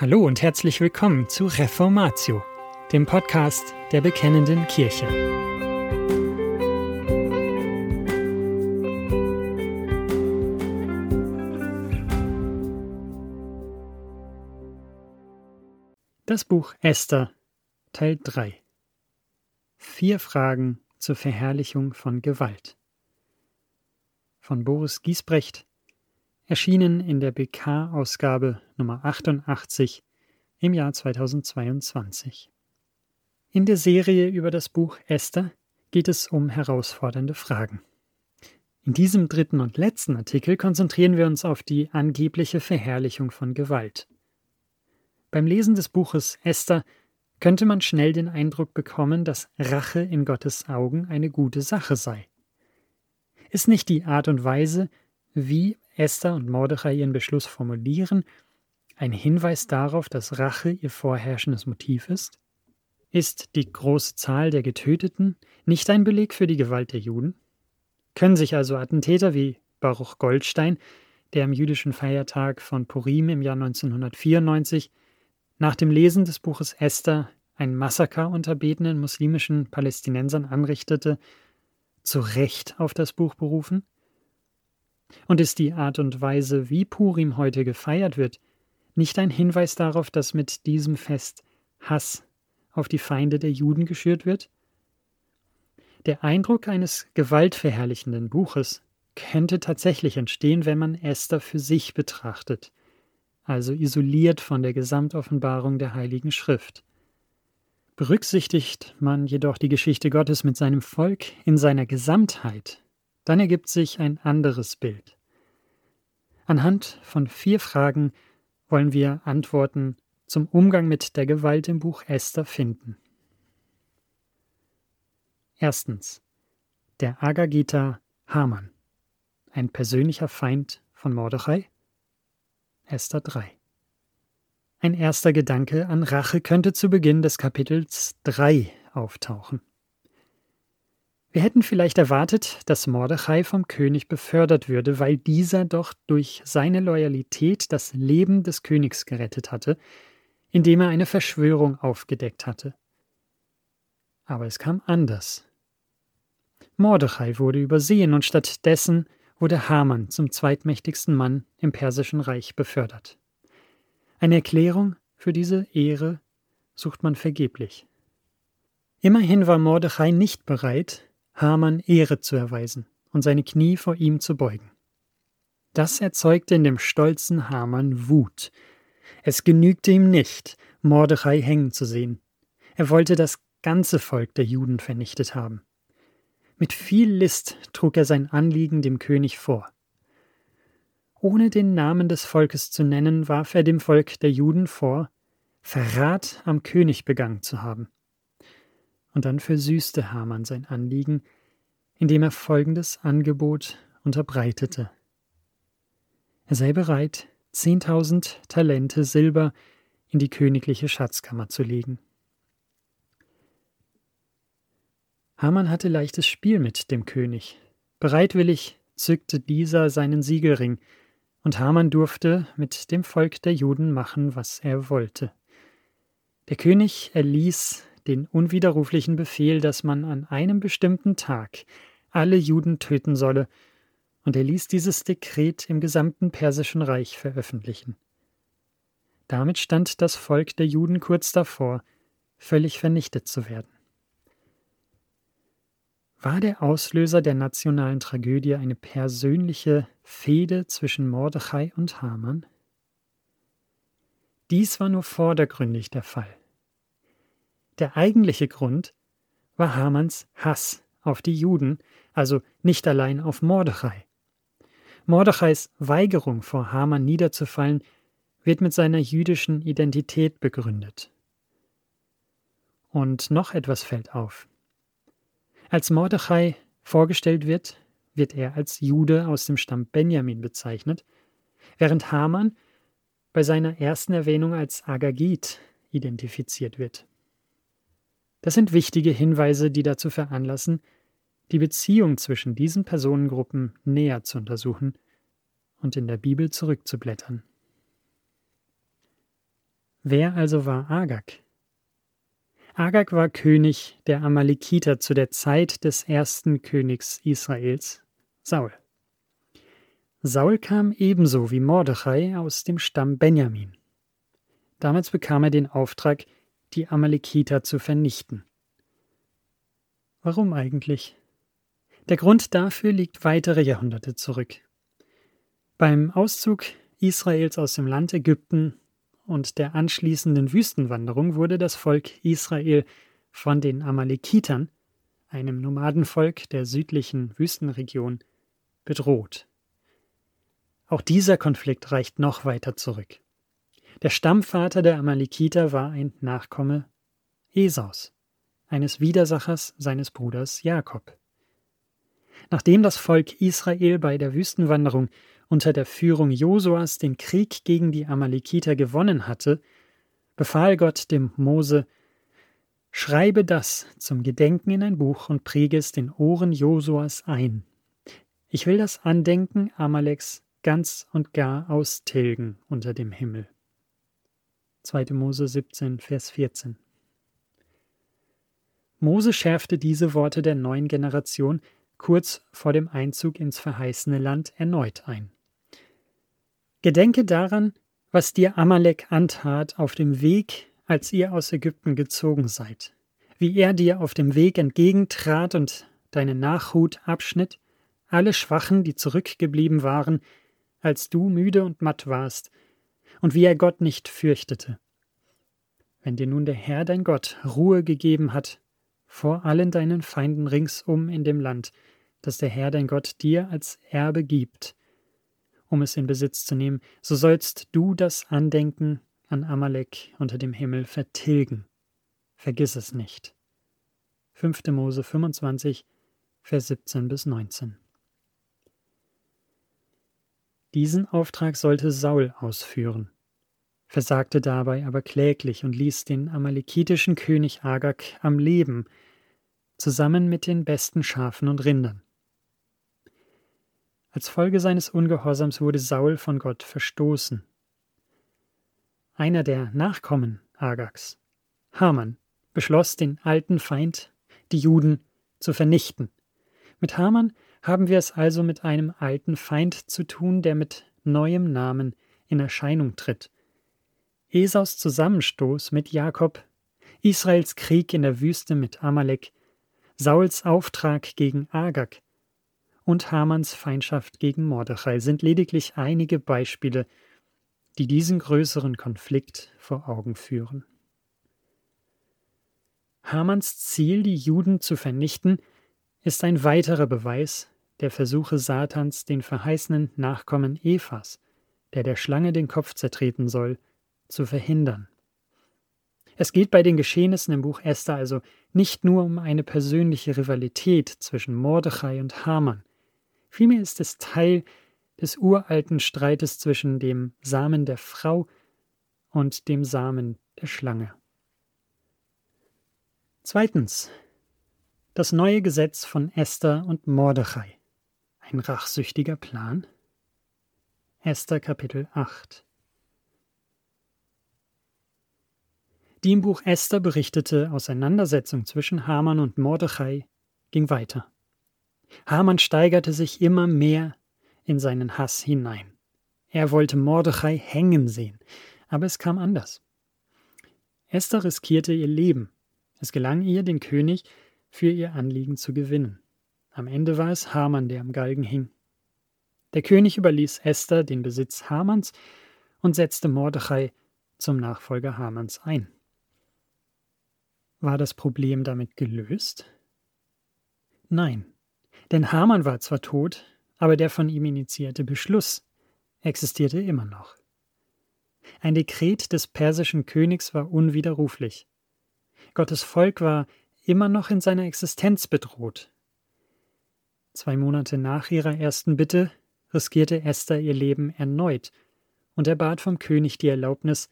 Hallo und herzlich willkommen zu Reformatio, dem Podcast der Bekennenden Kirche. Das Buch Esther, Teil 3 Vier Fragen zur Verherrlichung von Gewalt von Boris Giesbrecht erschienen in der BK-Ausgabe Nummer 88 im Jahr 2022. In der Serie über das Buch Esther geht es um herausfordernde Fragen. In diesem dritten und letzten Artikel konzentrieren wir uns auf die angebliche Verherrlichung von Gewalt. Beim Lesen des Buches Esther könnte man schnell den Eindruck bekommen, dass Rache in Gottes Augen eine gute Sache sei. Ist nicht die Art und Weise, wie Esther und Mordechai ihren Beschluss formulieren, ein Hinweis darauf, dass Rache ihr vorherrschendes Motiv ist? Ist die große Zahl der Getöteten nicht ein Beleg für die Gewalt der Juden? Können sich also Attentäter wie Baruch Goldstein, der am jüdischen Feiertag von Purim im Jahr 1994 nach dem Lesen des Buches Esther ein Massaker unter betenden muslimischen Palästinensern anrichtete, zu Recht auf das Buch berufen? Und ist die Art und Weise, wie Purim heute gefeiert wird, nicht ein Hinweis darauf, dass mit diesem Fest Hass auf die Feinde der Juden geschürt wird? Der Eindruck eines gewaltverherrlichenden Buches könnte tatsächlich entstehen, wenn man Esther für sich betrachtet, also isoliert von der Gesamtoffenbarung der Heiligen Schrift. Berücksichtigt man jedoch die Geschichte Gottes mit seinem Volk in seiner Gesamtheit, dann ergibt sich ein anderes Bild. Anhand von vier Fragen wollen wir Antworten zum Umgang mit der Gewalt im Buch Esther finden. Erstens. Der Agagita Haman. Ein persönlicher Feind von Mordechai? Esther 3. Ein erster Gedanke an Rache könnte zu Beginn des Kapitels 3 auftauchen. Wir hätten vielleicht erwartet, dass Mordechai vom König befördert würde, weil dieser doch durch seine Loyalität das Leben des Königs gerettet hatte, indem er eine Verschwörung aufgedeckt hatte. Aber es kam anders. Mordechai wurde übersehen und stattdessen wurde Haman zum zweitmächtigsten Mann im persischen Reich befördert. Eine Erklärung für diese Ehre sucht man vergeblich. Immerhin war Mordechai nicht bereit, Haman Ehre zu erweisen und seine Knie vor ihm zu beugen. Das erzeugte in dem stolzen Haman Wut. Es genügte ihm nicht, Mordechai hängen zu sehen. Er wollte das ganze Volk der Juden vernichtet haben. Mit viel List trug er sein Anliegen dem König vor. Ohne den Namen des Volkes zu nennen, warf er dem Volk der Juden vor, Verrat am König begangen zu haben. Und dann versüßte Haman sein Anliegen, indem er folgendes Angebot unterbreitete. Er sei bereit, zehntausend Talente Silber in die königliche Schatzkammer zu legen. Haman hatte leichtes Spiel mit dem König. Bereitwillig zückte dieser seinen Siegelring, und Haman durfte mit dem Volk der Juden machen, was er wollte. Der König erließ den unwiderruflichen Befehl, dass man an einem bestimmten Tag alle Juden töten solle, und er ließ dieses Dekret im gesamten persischen Reich veröffentlichen. Damit stand das Volk der Juden kurz davor, völlig vernichtet zu werden. War der Auslöser der nationalen Tragödie eine persönliche Fehde zwischen Mordechai und Haman? Dies war nur vordergründig der Fall. Der eigentliche Grund war Hamans Hass auf die Juden, also nicht allein auf Mordechai. Mordechais Weigerung vor Haman niederzufallen wird mit seiner jüdischen Identität begründet. Und noch etwas fällt auf. Als Mordechai vorgestellt wird, wird er als Jude aus dem Stamm Benjamin bezeichnet, während Haman bei seiner ersten Erwähnung als Agagit identifiziert wird. Das sind wichtige Hinweise, die dazu veranlassen, die Beziehung zwischen diesen Personengruppen näher zu untersuchen und in der Bibel zurückzublättern. Wer also war Agag? Agag war König der Amalekiter zu der Zeit des ersten Königs Israels, Saul. Saul kam ebenso wie Mordechai aus dem Stamm Benjamin. Damals bekam er den Auftrag, die Amalekiter zu vernichten. Warum eigentlich? Der Grund dafür liegt weitere Jahrhunderte zurück. Beim Auszug Israels aus dem Land Ägypten und der anschließenden Wüstenwanderung wurde das Volk Israel von den Amalekitern, einem Nomadenvolk der südlichen Wüstenregion, bedroht. Auch dieser Konflikt reicht noch weiter zurück. Der Stammvater der Amalekiter war ein Nachkomme Esaus, eines Widersachers seines Bruders Jakob. Nachdem das Volk Israel bei der Wüstenwanderung unter der Führung Josuas den Krieg gegen die Amalekiter gewonnen hatte, befahl Gott dem Mose, Schreibe das zum Gedenken in ein Buch und präge es den Ohren Josuas ein. Ich will das Andenken Amaleks ganz und gar austilgen unter dem Himmel. 2. Mose 17, Vers 14. Mose schärfte diese Worte der neuen Generation kurz vor dem Einzug ins verheißene Land erneut ein. Gedenke daran, was dir Amalek antat auf dem Weg, als ihr aus Ägypten gezogen seid, wie er dir auf dem Weg entgegentrat und deine Nachhut abschnitt, alle Schwachen, die zurückgeblieben waren, als du müde und matt warst, und wie er Gott nicht fürchtete. Wenn dir nun der Herr dein Gott Ruhe gegeben hat vor allen deinen Feinden ringsum in dem Land, das der Herr dein Gott dir als Erbe gibt, um es in Besitz zu nehmen, so sollst du das Andenken an Amalek unter dem Himmel vertilgen. Vergiss es nicht. 5. Mose 25, Vers 17 bis 19. Diesen Auftrag sollte Saul ausführen, versagte dabei aber kläglich und ließ den amalekitischen König Agag am Leben, zusammen mit den besten Schafen und Rindern. Als Folge seines Ungehorsams wurde Saul von Gott verstoßen. Einer der Nachkommen Agags, Haman, beschloss, den alten Feind, die Juden, zu vernichten. Mit Haman haben wir es also mit einem alten Feind zu tun, der mit neuem Namen in Erscheinung tritt. Esaus Zusammenstoß mit Jakob, Israels Krieg in der Wüste mit Amalek, Sauls Auftrag gegen Agag, und Hamans Feindschaft gegen Mordechai sind lediglich einige Beispiele, die diesen größeren Konflikt vor Augen führen. Hamans Ziel, die Juden zu vernichten, ist ein weiterer Beweis der Versuche Satans, den verheißenen Nachkommen Evas, der der Schlange den Kopf zertreten soll, zu verhindern. Es geht bei den Geschehnissen im Buch Esther also nicht nur um eine persönliche Rivalität zwischen Mordechai und Haman, Vielmehr ist es Teil des uralten Streites zwischen dem Samen der Frau und dem Samen der Schlange. Zweitens. Das neue Gesetz von Esther und Mordechai. Ein rachsüchtiger Plan? Esther Kapitel 8 Die im Buch Esther berichtete Auseinandersetzung zwischen Haman und Mordechai ging weiter. Haman steigerte sich immer mehr in seinen Hass hinein. Er wollte Mordechai hängen sehen, aber es kam anders. Esther riskierte ihr Leben. Es gelang ihr, den König für ihr Anliegen zu gewinnen. Am Ende war es Haman, der am Galgen hing. Der König überließ Esther den Besitz Hamans und setzte Mordechai zum Nachfolger Hamans ein. War das Problem damit gelöst? Nein, denn Haman war zwar tot, aber der von ihm initiierte Beschluss existierte immer noch. Ein Dekret des persischen Königs war unwiderruflich. Gottes Volk war immer noch in seiner Existenz bedroht. Zwei Monate nach ihrer ersten Bitte riskierte Esther ihr Leben erneut und erbat vom König die Erlaubnis,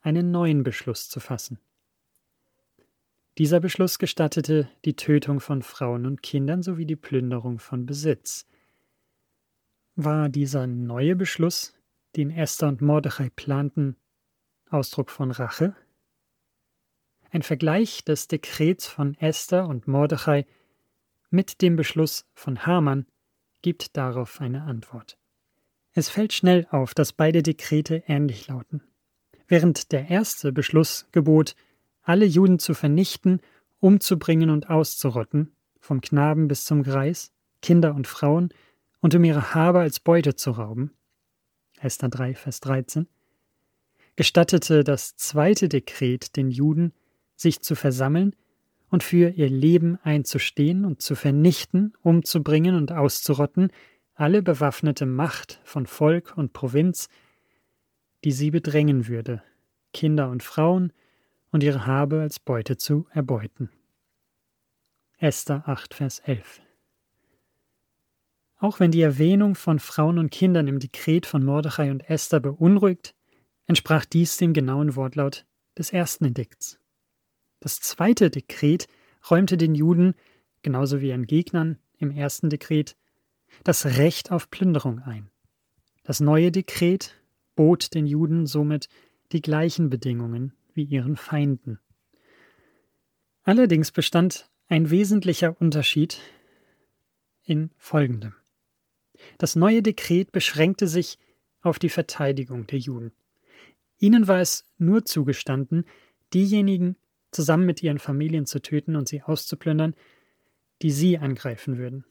einen neuen Beschluss zu fassen. Dieser Beschluss gestattete die Tötung von Frauen und Kindern sowie die Plünderung von Besitz. War dieser neue Beschluss, den Esther und Mordechai planten, Ausdruck von Rache? Ein Vergleich des Dekrets von Esther und Mordechai mit dem Beschluss von Haman gibt darauf eine Antwort. Es fällt schnell auf, dass beide Dekrete ähnlich lauten. Während der erste Beschluss gebot, alle Juden zu vernichten, umzubringen und auszurotten, vom Knaben bis zum Greis, Kinder und Frauen, und um ihre Habe als Beute zu rauben, Esther 3, Vers 13, gestattete das zweite Dekret den Juden, sich zu versammeln und für ihr Leben einzustehen und zu vernichten, umzubringen und auszurotten alle bewaffnete Macht von Volk und Provinz, die sie bedrängen würde, Kinder und Frauen und ihre Habe als Beute zu erbeuten. Esther 8, Vers 11 Auch wenn die Erwähnung von Frauen und Kindern im Dekret von Mordechai und Esther beunruhigt, entsprach dies dem genauen Wortlaut des ersten Edikts. Das zweite Dekret räumte den Juden, genauso wie ihren Gegnern im ersten Dekret, das Recht auf Plünderung ein. Das neue Dekret bot den Juden somit die gleichen Bedingungen wie ihren Feinden. Allerdings bestand ein wesentlicher Unterschied in folgendem. Das neue Dekret beschränkte sich auf die Verteidigung der Juden. Ihnen war es nur zugestanden, diejenigen zusammen mit ihren Familien zu töten und sie auszuplündern, die sie angreifen würden.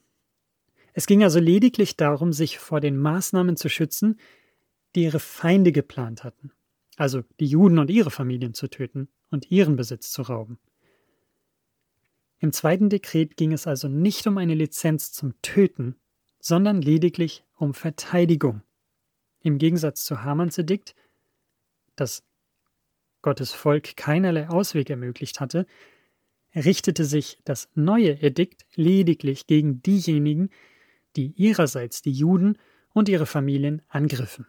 Es ging also lediglich darum, sich vor den Maßnahmen zu schützen, die ihre Feinde geplant hatten, also die Juden und ihre Familien zu töten und ihren Besitz zu rauben. Im zweiten Dekret ging es also nicht um eine Lizenz zum Töten, sondern lediglich um Verteidigung. Im Gegensatz zu Hamans Edikt, das Gottes Volk keinerlei Ausweg ermöglicht hatte, richtete sich das neue Edikt lediglich gegen diejenigen, die ihrerseits die Juden und ihre Familien angriffen.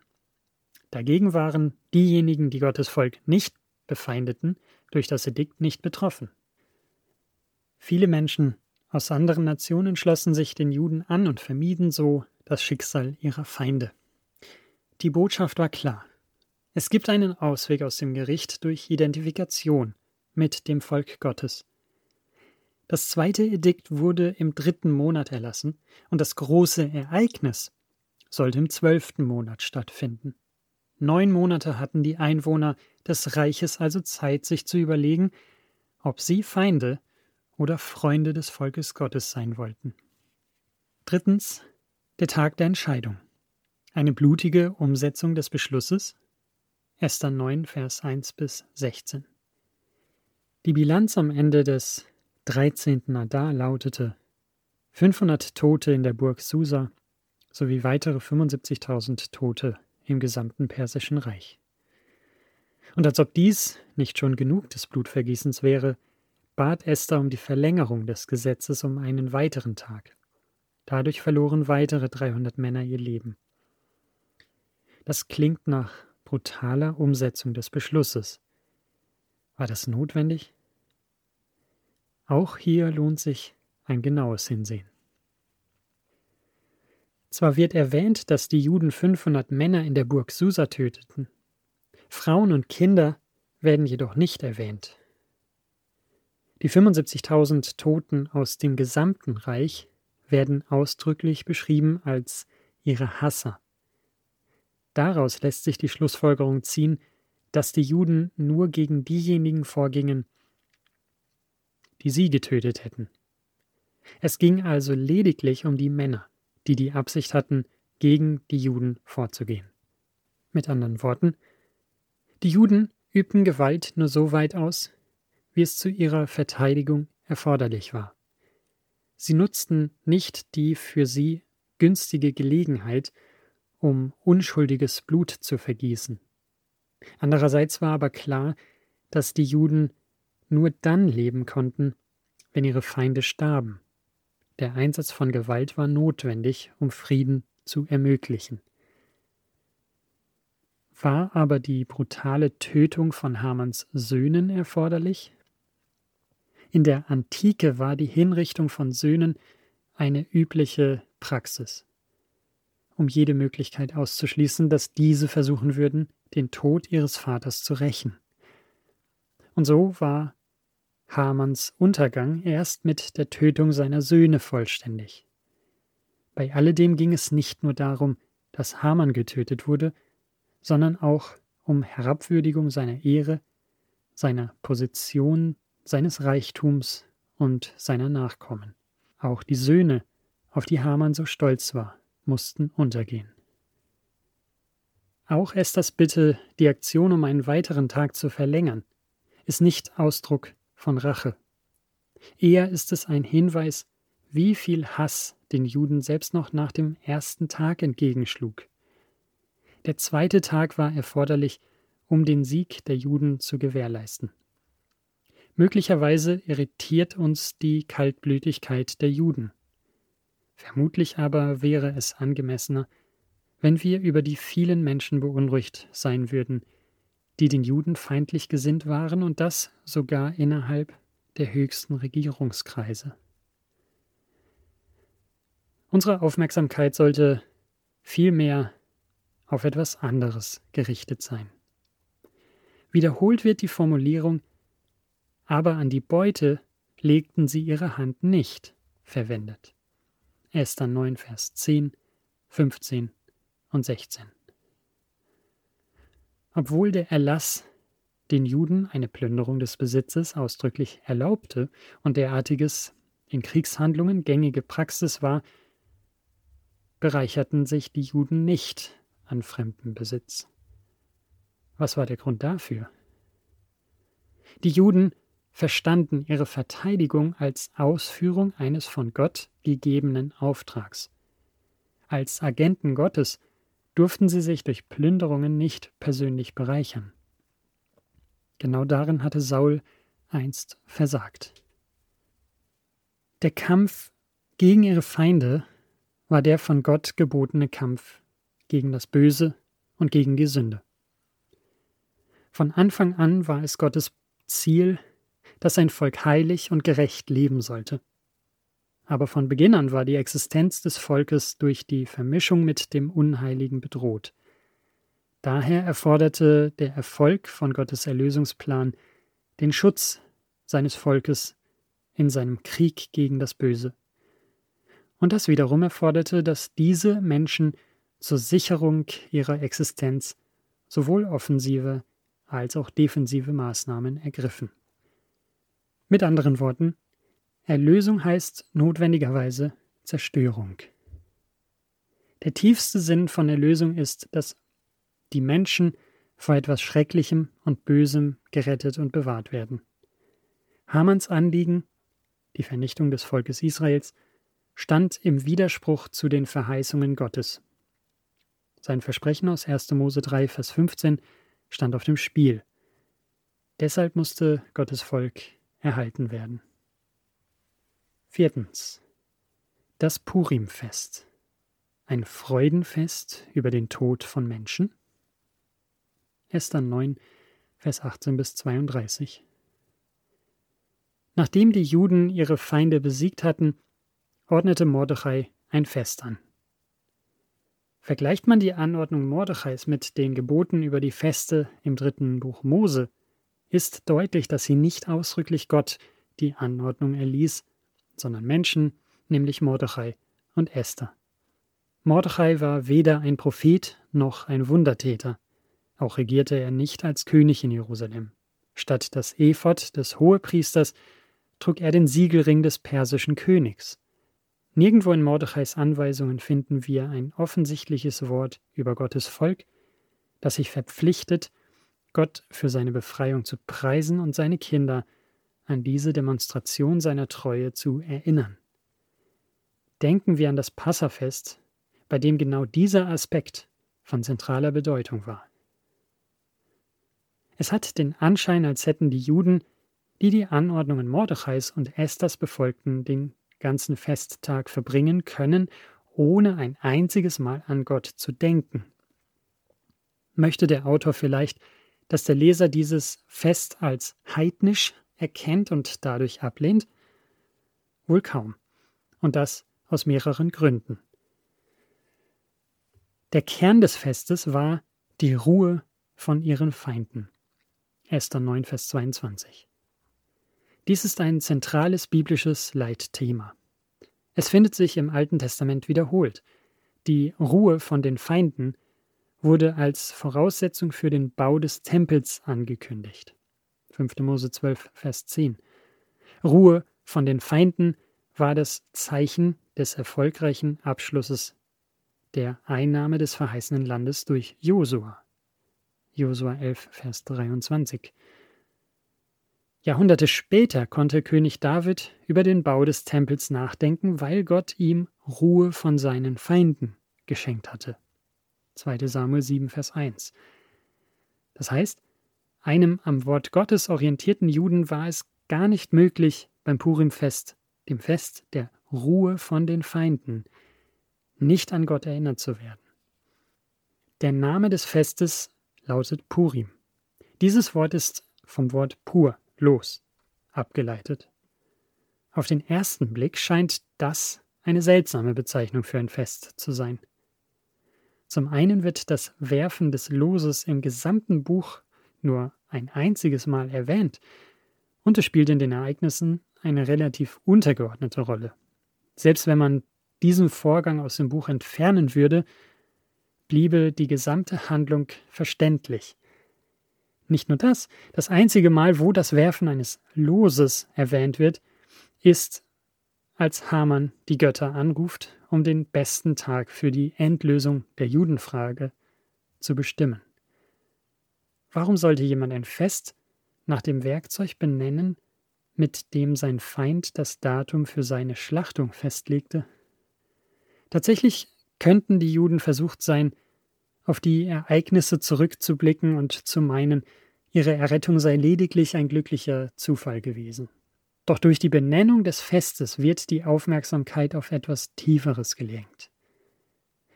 Dagegen waren diejenigen, die Gottes Volk nicht befeindeten, durch das Edikt nicht betroffen. Viele Menschen aus anderen Nationen schlossen sich den Juden an und vermieden so das Schicksal ihrer Feinde. Die Botschaft war klar. Es gibt einen Ausweg aus dem Gericht durch Identifikation mit dem Volk Gottes. Das zweite Edikt wurde im dritten Monat erlassen und das große Ereignis sollte im zwölften Monat stattfinden. Neun Monate hatten die Einwohner des Reiches also Zeit, sich zu überlegen, ob sie Feinde oder Freunde des Volkes Gottes sein wollten. Drittens der Tag der Entscheidung. Eine blutige Umsetzung des Beschlusses. Esther 9, Vers 1 bis 16. Die Bilanz am Ende des 13. Adar lautete 500 Tote in der Burg Susa sowie weitere 75.000 Tote im gesamten Persischen Reich. Und als ob dies nicht schon genug des Blutvergießens wäre, bat Esther um die Verlängerung des Gesetzes um einen weiteren Tag. Dadurch verloren weitere 300 Männer ihr Leben. Das klingt nach brutaler Umsetzung des Beschlusses. War das notwendig? Auch hier lohnt sich ein genaues Hinsehen. Zwar wird erwähnt, dass die Juden 500 Männer in der Burg Susa töteten, Frauen und Kinder werden jedoch nicht erwähnt. Die 75.000 Toten aus dem gesamten Reich werden ausdrücklich beschrieben als ihre Hasser. Daraus lässt sich die Schlussfolgerung ziehen, dass die Juden nur gegen diejenigen vorgingen, die sie getötet hätten. Es ging also lediglich um die Männer, die die Absicht hatten, gegen die Juden vorzugehen. Mit anderen Worten, die Juden übten Gewalt nur so weit aus, wie es zu ihrer Verteidigung erforderlich war. Sie nutzten nicht die für sie günstige Gelegenheit, um unschuldiges Blut zu vergießen. Andererseits war aber klar, dass die Juden nur dann leben konnten, wenn ihre Feinde starben. Der Einsatz von Gewalt war notwendig, um Frieden zu ermöglichen. War aber die brutale Tötung von Hamanns Söhnen erforderlich? In der Antike war die Hinrichtung von Söhnen eine übliche Praxis. Um jede Möglichkeit auszuschließen, dass diese versuchen würden, den Tod ihres Vaters zu rächen. Und so war Hamanns Untergang erst mit der Tötung seiner Söhne vollständig. Bei alledem ging es nicht nur darum, dass Haman getötet wurde, sondern auch um Herabwürdigung seiner Ehre, seiner Position, seines Reichtums und seiner Nachkommen. Auch die Söhne, auf die Haman so stolz war, mussten untergehen. Auch Esthers Bitte, die Aktion um einen weiteren Tag zu verlängern, ist nicht Ausdruck von Rache. Eher ist es ein Hinweis, wie viel Hass den Juden selbst noch nach dem ersten Tag entgegenschlug. Der zweite Tag war erforderlich, um den Sieg der Juden zu gewährleisten. Möglicherweise irritiert uns die Kaltblütigkeit der Juden. Vermutlich aber wäre es angemessener, wenn wir über die vielen Menschen beunruhigt sein würden, die den Juden feindlich gesinnt waren und das sogar innerhalb der höchsten Regierungskreise. Unsere Aufmerksamkeit sollte vielmehr auf etwas anderes gerichtet sein. Wiederholt wird die Formulierung aber an die Beute legten sie ihre Hand nicht verwendet. Esther 9, Vers 10, 15 und 16. Obwohl der Erlass den Juden eine Plünderung des Besitzes ausdrücklich erlaubte und derartiges in Kriegshandlungen gängige Praxis war, bereicherten sich die Juden nicht an fremdem Besitz. Was war der Grund dafür? Die Juden verstanden ihre Verteidigung als Ausführung eines von Gott gegebenen Auftrags. Als Agenten Gottes durften sie sich durch Plünderungen nicht persönlich bereichern. Genau darin hatte Saul einst versagt. Der Kampf gegen ihre Feinde war der von Gott gebotene Kampf gegen das Böse und gegen die Sünde. Von Anfang an war es Gottes Ziel, dass sein Volk heilig und gerecht leben sollte. Aber von Beginn an war die Existenz des Volkes durch die Vermischung mit dem Unheiligen bedroht. Daher erforderte der Erfolg von Gottes Erlösungsplan den Schutz seines Volkes in seinem Krieg gegen das Böse. Und das wiederum erforderte, dass diese Menschen zur Sicherung ihrer Existenz sowohl offensive als auch defensive Maßnahmen ergriffen. Mit anderen Worten, Erlösung heißt notwendigerweise Zerstörung. Der tiefste Sinn von Erlösung ist, dass die Menschen vor etwas Schrecklichem und Bösem gerettet und bewahrt werden. Hamanns Anliegen, die Vernichtung des Volkes Israels, stand im Widerspruch zu den Verheißungen Gottes. Sein Versprechen aus 1. Mose 3, Vers 15 stand auf dem Spiel. Deshalb musste Gottes Volk erhalten werden. Viertens. Das Purimfest. Ein Freudenfest über den Tod von Menschen. Esther 9, Vers 18 bis 32. Nachdem die Juden ihre Feinde besiegt hatten, ordnete Mordechai ein Fest an. Vergleicht man die Anordnung Mordechais mit den Geboten über die Feste im dritten Buch Mose, ist deutlich, dass sie nicht ausdrücklich Gott die Anordnung erließ, sondern Menschen, nämlich Mordechai und Esther. Mordechai war weder ein Prophet noch ein Wundertäter. Auch regierte er nicht als König in Jerusalem. Statt das Ephod des Hohepriesters trug er den Siegelring des persischen Königs. Nirgendwo in Mordechais Anweisungen finden wir ein offensichtliches Wort über Gottes Volk, das sich verpflichtet, Gott für seine Befreiung zu preisen und seine Kinder an diese Demonstration seiner Treue zu erinnern. Denken wir an das Passafest, bei dem genau dieser Aspekt von zentraler Bedeutung war. Es hat den Anschein, als hätten die Juden, die die Anordnungen Mordechais und Esthers befolgten, den ganzen Festtag verbringen können, ohne ein einziges Mal an Gott zu denken. Möchte der Autor vielleicht, dass der Leser dieses Fest als heidnisch erkennt und dadurch ablehnt? Wohl kaum. Und das aus mehreren Gründen. Der Kern des Festes war die Ruhe von ihren Feinden. Esther 9, Vers 22. Dies ist ein zentrales biblisches Leitthema. Es findet sich im Alten Testament wiederholt. Die Ruhe von den Feinden wurde als Voraussetzung für den Bau des Tempels angekündigt. 5. Mose 12, Vers 10. Ruhe von den Feinden war das Zeichen des erfolgreichen Abschlusses der Einnahme des verheißenen Landes durch Josua. Josua 11, Vers 23. Jahrhunderte später konnte König David über den Bau des Tempels nachdenken, weil Gott ihm Ruhe von seinen Feinden geschenkt hatte. 2. Samuel 7, Vers 1. Das heißt, einem am Wort Gottes orientierten Juden war es gar nicht möglich, beim Purimfest, dem Fest der Ruhe von den Feinden, nicht an Gott erinnert zu werden. Der Name des Festes lautet Purim. Dieses Wort ist vom Wort pur, los, abgeleitet. Auf den ersten Blick scheint das eine seltsame Bezeichnung für ein Fest zu sein. Zum einen wird das Werfen des Loses im gesamten Buch nur ein einziges Mal erwähnt, und es spielt in den Ereignissen eine relativ untergeordnete Rolle. Selbst wenn man diesen Vorgang aus dem Buch entfernen würde, bliebe die gesamte Handlung verständlich. Nicht nur das, das einzige Mal, wo das Werfen eines Loses erwähnt wird, ist, als Haman die Götter anruft, um den besten Tag für die Endlösung der Judenfrage zu bestimmen. Warum sollte jemand ein Fest nach dem Werkzeug benennen, mit dem sein Feind das Datum für seine Schlachtung festlegte? Tatsächlich könnten die Juden versucht sein, auf die Ereignisse zurückzublicken und zu meinen, ihre Errettung sei lediglich ein glücklicher Zufall gewesen. Doch durch die Benennung des Festes wird die Aufmerksamkeit auf etwas Tieferes gelenkt.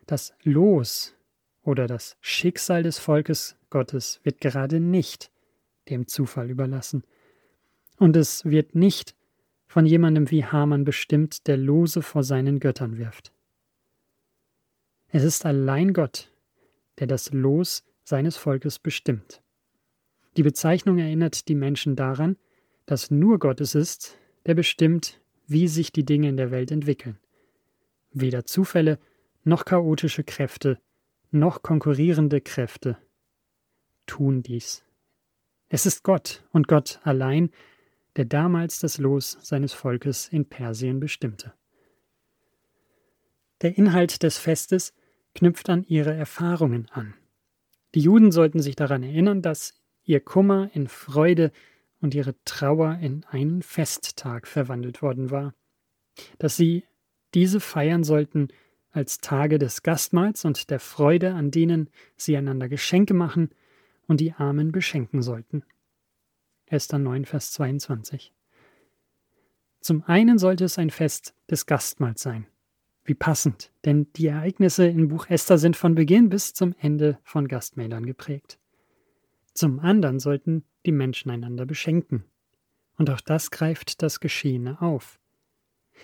Das Los oder das Schicksal des Volkes Gottes wird gerade nicht dem Zufall überlassen. Und es wird nicht von jemandem wie Haman bestimmt, der Lose vor seinen Göttern wirft. Es ist allein Gott, der das Los seines Volkes bestimmt. Die Bezeichnung erinnert die Menschen daran, dass nur Gott es ist, der bestimmt, wie sich die Dinge in der Welt entwickeln. Weder Zufälle noch chaotische Kräfte noch konkurrierende Kräfte tun dies. Es ist Gott und Gott allein, der damals das Los seines Volkes in Persien bestimmte. Der Inhalt des Festes knüpft an ihre Erfahrungen an. Die Juden sollten sich daran erinnern, dass ihr Kummer in Freude und ihre Trauer in einen Festtag verwandelt worden war, dass sie diese feiern sollten als Tage des Gastmahls und der Freude, an denen sie einander Geschenke machen und die Armen beschenken sollten. Esther 9, Vers 22. Zum einen sollte es ein Fest des Gastmahls sein. Wie passend, denn die Ereignisse im Buch Esther sind von Beginn bis zum Ende von Gastmählern geprägt. Zum anderen sollten die Menschen einander beschenken. Und auch das greift das Geschehene auf.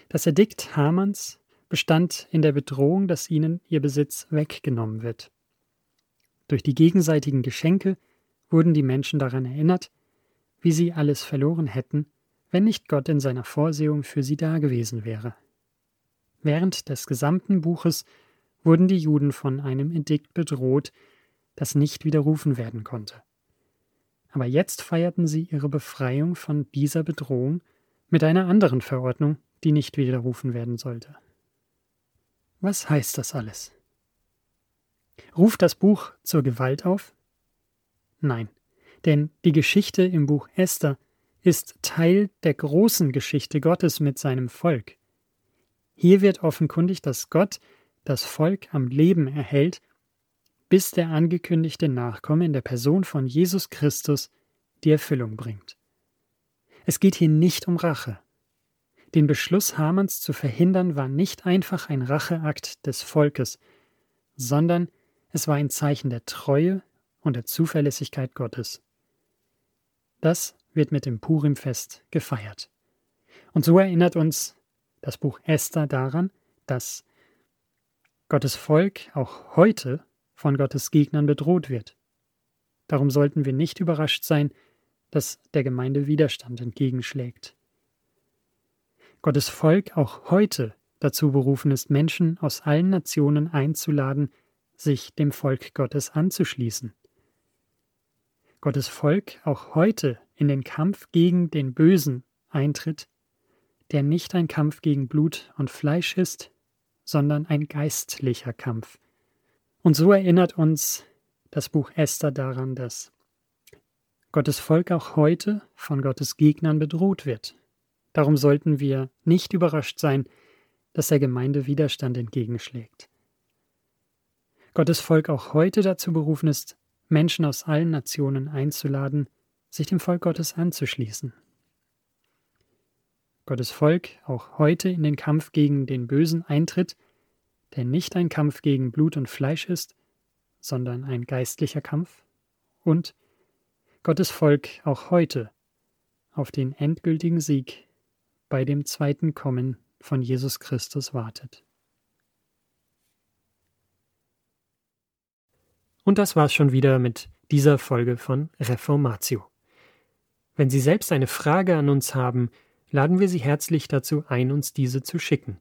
Das Edikt Hamans bestand in der Bedrohung, dass ihnen ihr Besitz weggenommen wird. Durch die gegenseitigen Geschenke wurden die Menschen daran erinnert, wie sie alles verloren hätten, wenn nicht Gott in seiner Vorsehung für sie dagewesen wäre. Während des gesamten Buches wurden die Juden von einem Edikt bedroht, das nicht widerrufen werden konnte. Aber jetzt feierten sie ihre Befreiung von dieser Bedrohung mit einer anderen Verordnung, die nicht widerrufen werden sollte. Was heißt das alles? Ruft das Buch zur Gewalt auf? Nein, denn die Geschichte im Buch Esther ist Teil der großen Geschichte Gottes mit seinem Volk. Hier wird offenkundig, dass Gott das Volk am Leben erhält, bis der angekündigte Nachkomme in der Person von Jesus Christus die Erfüllung bringt. Es geht hier nicht um Rache. Den Beschluss Hamans zu verhindern war nicht einfach ein Racheakt des Volkes, sondern es war ein Zeichen der Treue und der Zuverlässigkeit Gottes. Das wird mit dem Purimfest gefeiert. Und so erinnert uns das Buch Esther daran, dass Gottes Volk auch heute von Gottes Gegnern bedroht wird. Darum sollten wir nicht überrascht sein, dass der Gemeinde Widerstand entgegenschlägt. Gottes Volk auch heute dazu berufen ist, Menschen aus allen Nationen einzuladen, sich dem Volk Gottes anzuschließen. Gottes Volk auch heute in den Kampf gegen den Bösen eintritt, der nicht ein Kampf gegen Blut und Fleisch ist, sondern ein geistlicher Kampf. Und so erinnert uns das Buch Esther daran, dass Gottes Volk auch heute von Gottes Gegnern bedroht wird. Darum sollten wir nicht überrascht sein, dass der Gemeinde Widerstand entgegenschlägt. Gottes Volk auch heute dazu berufen ist, Menschen aus allen Nationen einzuladen, sich dem Volk Gottes anzuschließen. Gottes Volk auch heute in den Kampf gegen den Bösen eintritt, der nicht ein Kampf gegen Blut und Fleisch ist, sondern ein geistlicher Kampf, und Gottes Volk auch heute auf den endgültigen Sieg bei dem zweiten Kommen von Jesus Christus wartet. Und das war's schon wieder mit dieser Folge von Reformatio. Wenn Sie selbst eine Frage an uns haben, laden wir Sie herzlich dazu ein, uns diese zu schicken.